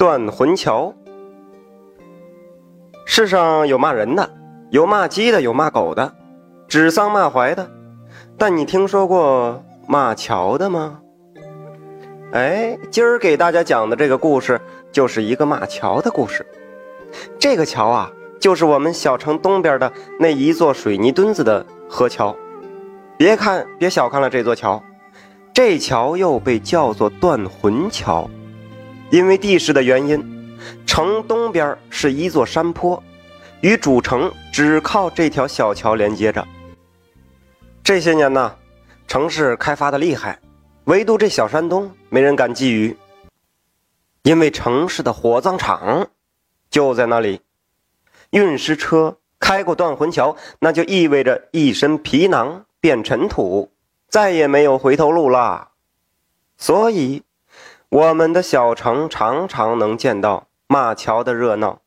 断魂桥。世上有骂人的，有骂鸡的，有骂狗的，指桑骂槐的。但你听说过骂桥的吗？哎，今儿给大家讲的这个故事，就是一个骂桥的故事。这个桥啊，就是我们小城东边的那一座水泥墩子的河桥。别看，别小看了这座桥，这桥又被叫做断魂桥，因为地势的原因。城东边是一座山坡，与主城只靠这条小桥连接着。这些年呢，城市开发的厉害，唯独这小山东没人敢觊觎，因为城市的火葬场就在那里。运尸车开过断魂桥，那就意味着一身皮囊变尘土，再也没有回头路了。所以，我们的小城常常能见到。骂桥的热闹，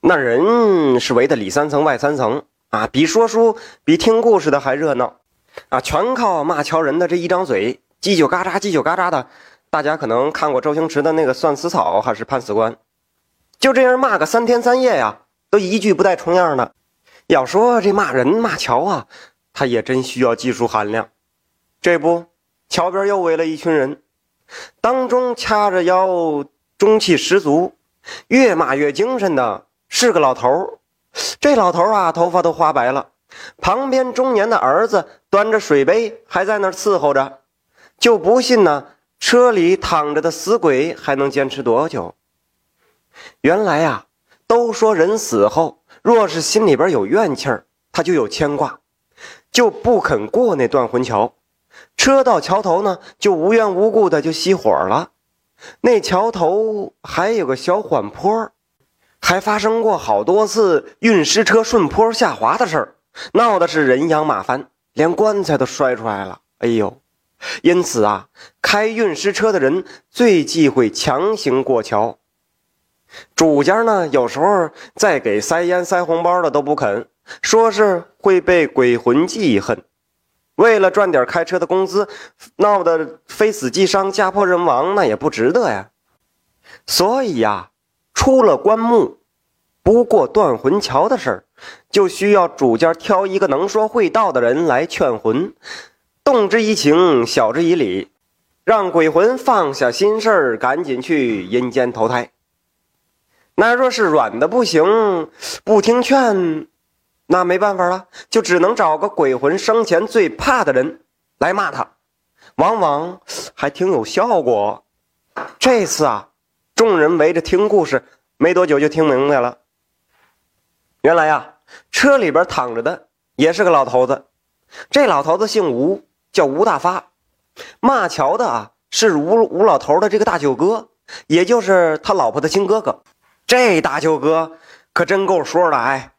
那人是围的里三层外三层啊，比说书、比听故事的还热闹啊！全靠骂桥人的这一张嘴，叽叽嘎喳、叽叽嘎喳的。大家可能看过周星驰的那个《算死草》还是《判死官》，就这样骂个三天三夜呀，都一句不带重样的。要说这骂人骂桥啊，他也真需要技术含量。这不，桥边又围了一群人，当中掐着腰，中气十足。越骂越精神的是个老头儿，这老头儿啊，头发都花白了。旁边中年的儿子端着水杯，还在那儿伺候着。就不信呢，车里躺着的死鬼还能坚持多久？原来呀，都说人死后，若是心里边有怨气儿，他就有牵挂，就不肯过那断魂桥。车到桥头呢，就无缘无故的就熄火了。那桥头还有个小缓坡，还发生过好多次运尸车顺坡下滑的事儿，闹的是人仰马翻，连棺材都摔出来了。哎呦！因此啊，开运尸车的人最忌讳强行过桥。主家呢，有时候再给塞烟塞红包的都不肯，说是会被鬼魂记恨。为了赚点开车的工资，闹得非死即伤、家破人亡，那也不值得呀。所以呀，出了棺木，不过断魂桥的事儿，就需要主家挑一个能说会道的人来劝魂，动之以情，晓之以理，让鬼魂放下心事儿，赶紧去阴间投胎。那若是软的不行，不听劝。那没办法了，就只能找个鬼魂生前最怕的人来骂他，往往还挺有效果。这次啊，众人围着听故事，没多久就听明白了。原来呀，车里边躺着的也是个老头子，这老头子姓吴，叫吴大发。骂桥的啊，是吴吴老头的这个大舅哥，也就是他老婆的亲哥哥。这大舅哥可真够说的，哎。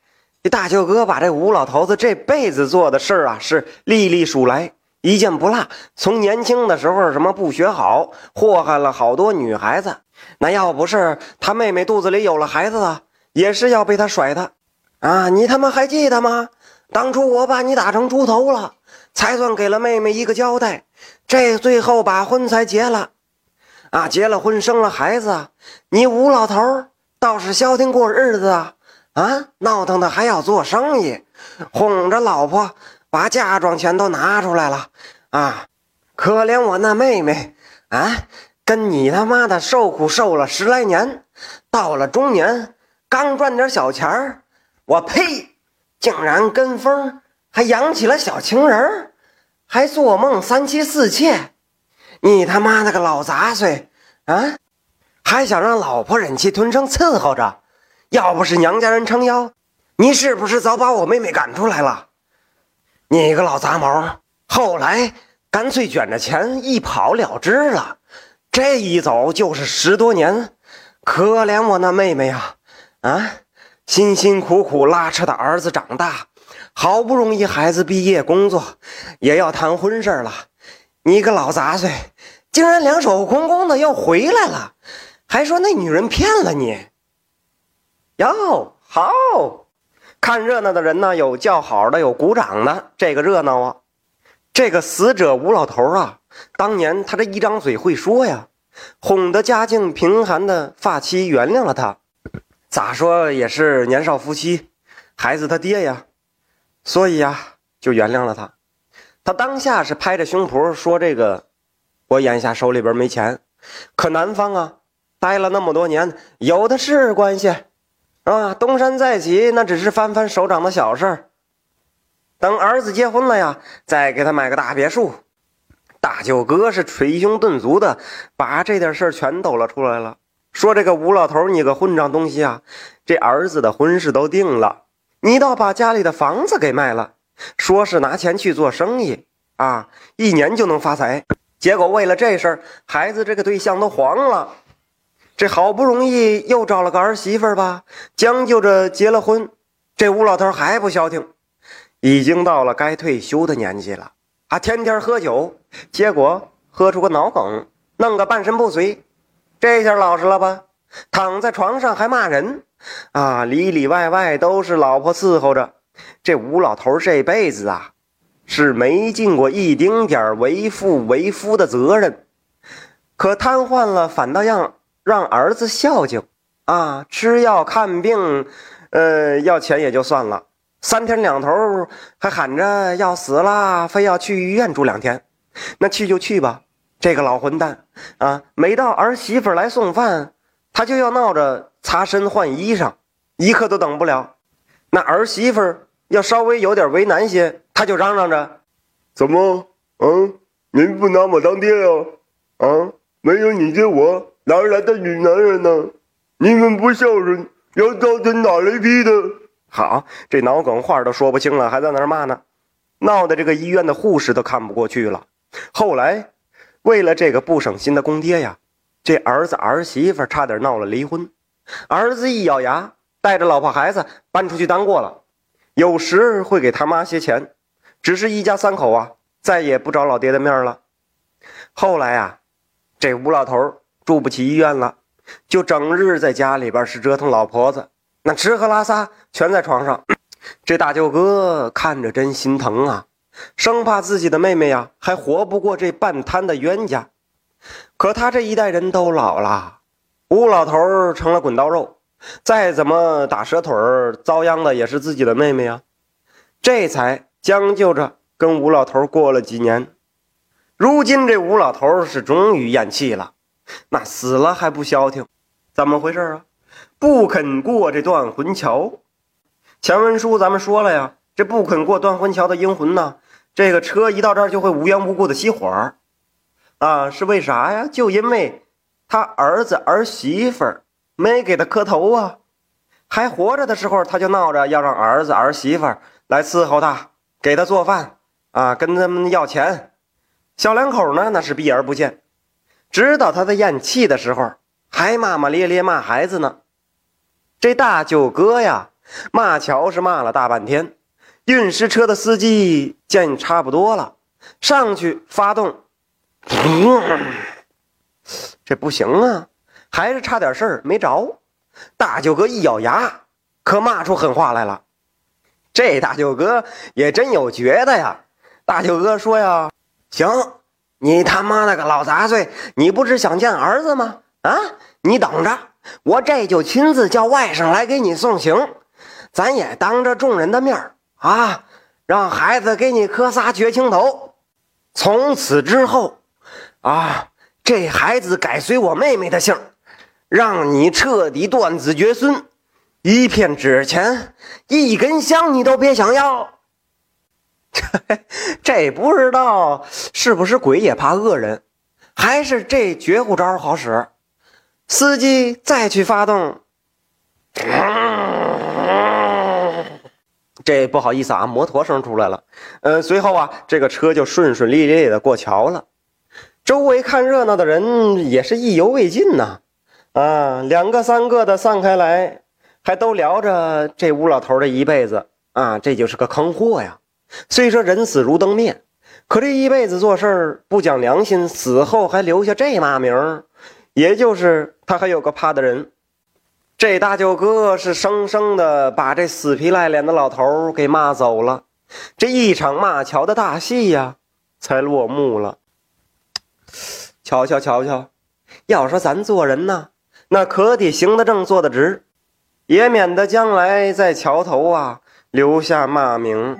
这大舅哥把这吴老头子这辈子做的事儿啊，是历历数来，一件不落。从年轻的时候什么不学好，祸害了好多女孩子。那要不是他妹妹肚子里有了孩子啊，也是要被他甩的。啊，你他妈还记得吗？当初我把你打成猪头了，才算给了妹妹一个交代。这最后把婚才结了，啊，结了婚生了孩子，你吴老头倒是消停过日子啊。啊，闹腾的还要做生意，哄着老婆把嫁妆钱都拿出来了啊！可怜我那妹妹啊，跟你他妈的受苦受了十来年，到了中年刚赚点小钱儿，我呸！竟然跟风还养起了小情人还做梦三妻四妾，你他妈那个老杂碎啊！还想让老婆忍气吞声伺候着。要不是娘家人撑腰，你是不是早把我妹妹赶出来了？你个老杂毛！后来干脆卷着钱一跑了之了，这一走就是十多年，可怜我那妹妹呀！啊，辛辛苦苦拉扯的儿子长大，好不容易孩子毕业工作，也要谈婚事了，你个老杂碎，竟然两手空空的又回来了，还说那女人骗了你！哟，好看热闹的人呢，有叫好的，有鼓掌的，这个热闹啊！这个死者吴老头啊，当年他这一张嘴会说呀，哄得家境贫寒的发妻原谅了他。咋说也是年少夫妻，孩子他爹呀，所以呀就原谅了他。他当下是拍着胸脯说：“这个，我眼下手里边没钱，可男方啊待了那么多年，有的是关系啊，东山再起那只是翻翻手掌的小事儿。等儿子结婚了呀，再给他买个大别墅。”大舅哥是捶胸顿足的把这点事儿全抖了出来了。说这个吴老头，你个混账东西啊！这儿子的婚事都定了，你倒把家里的房子给卖了，说是拿钱去做生意啊，一年就能发财。结果为了这事儿，孩子这个对象都黄了。这好不容易又找了个儿媳妇吧，将就着结了婚。这吴老头还不消停，已经到了该退休的年纪了啊，天天喝酒，结果喝出个脑梗，弄个半身不遂。这下老实了吧？躺在床上还骂人，啊，里里外外都是老婆伺候着。这吴老头这辈子啊，是没尽过一丁点为父为夫的责任，可瘫痪了，反倒让让儿子孝敬啊，吃药看病，呃，要钱也就算了，三天两头还喊着要死了，非要去医院住两天，那去就去吧。这个老混蛋啊！每到儿媳妇来送饭，他就要闹着擦身换衣裳，一刻都等不了。那儿媳妇要稍微有点为难些，他就嚷嚷着：“怎么？嗯，您不拿我当爹呀？啊，没有你接我，哪来的女男人呢？你们不孝顺，要造成打雷劈的。”好，这脑梗话都说不清了，还在那儿骂呢，闹得这个医院的护士都看不过去了。后来。为了这个不省心的公爹呀，这儿子儿媳妇差点闹了离婚。儿子一咬牙，带着老婆孩子搬出去当过了，有时会给他妈些钱，只是一家三口啊，再也不找老爹的面了。后来啊，这吴老头住不起医院了，就整日在家里边是折腾老婆子，那吃喝拉撒全在床上。这大舅哥看着真心疼啊。生怕自己的妹妹呀还活不过这半摊的冤家，可他这一代人都老了，吴老头成了滚刀肉，再怎么打折腿儿，遭殃的也是自己的妹妹呀。这才将就着跟吴老头过了几年。如今这吴老头是终于咽气了，那死了还不消停，怎么回事啊？不肯过这断魂桥。前文书咱们说了呀，这不肯过断魂桥的阴魂呢？这个车一到这儿就会无缘无故的熄火，啊，是为啥呀？就因为他儿子儿媳妇没给他磕头啊，还活着的时候他就闹着要让儿子儿媳妇来伺候他，给他做饭啊，跟他们要钱。小两口呢那是避而不见，直到他在咽气的时候还骂骂咧咧骂孩子呢。这大舅哥呀，骂乔是骂了大半天。运尸车的司机见差不多了，上去发动，这不行啊，还是差点事儿没着。大舅哥一咬牙，可骂出狠话来了。这大舅哥也真有觉得呀。大舅哥说呀：“行，你他妈的个老杂碎，你不是想见儿子吗？啊，你等着，我这就亲自叫外甥来给你送行，咱也当着众人的面儿。”啊！让孩子给你磕仨绝情头，从此之后，啊，这孩子改随我妹妹的姓，让你彻底断子绝孙，一片纸钱，一根香你都别想要。这不知道是不是鬼也怕恶人，还是这绝户招好使？司机再去发动。这不好意思啊，摩托声出来了。呃，随后啊，这个车就顺顺利利的过桥了。周围看热闹的人也是意犹未尽呐。啊，两个三个的散开来，还都聊着这吴老头的一辈子啊，这就是个坑货呀。虽说人死如灯灭，可这一辈子做事儿不讲良心，死后还留下这骂名，也就是他还有个怕的人。这大舅哥是生生的把这死皮赖脸的老头给骂走了，这一场骂桥的大戏呀，才落幕了。瞧瞧瞧瞧，要说咱做人呐，那可得行得正，坐得直，也免得将来在桥头啊留下骂名。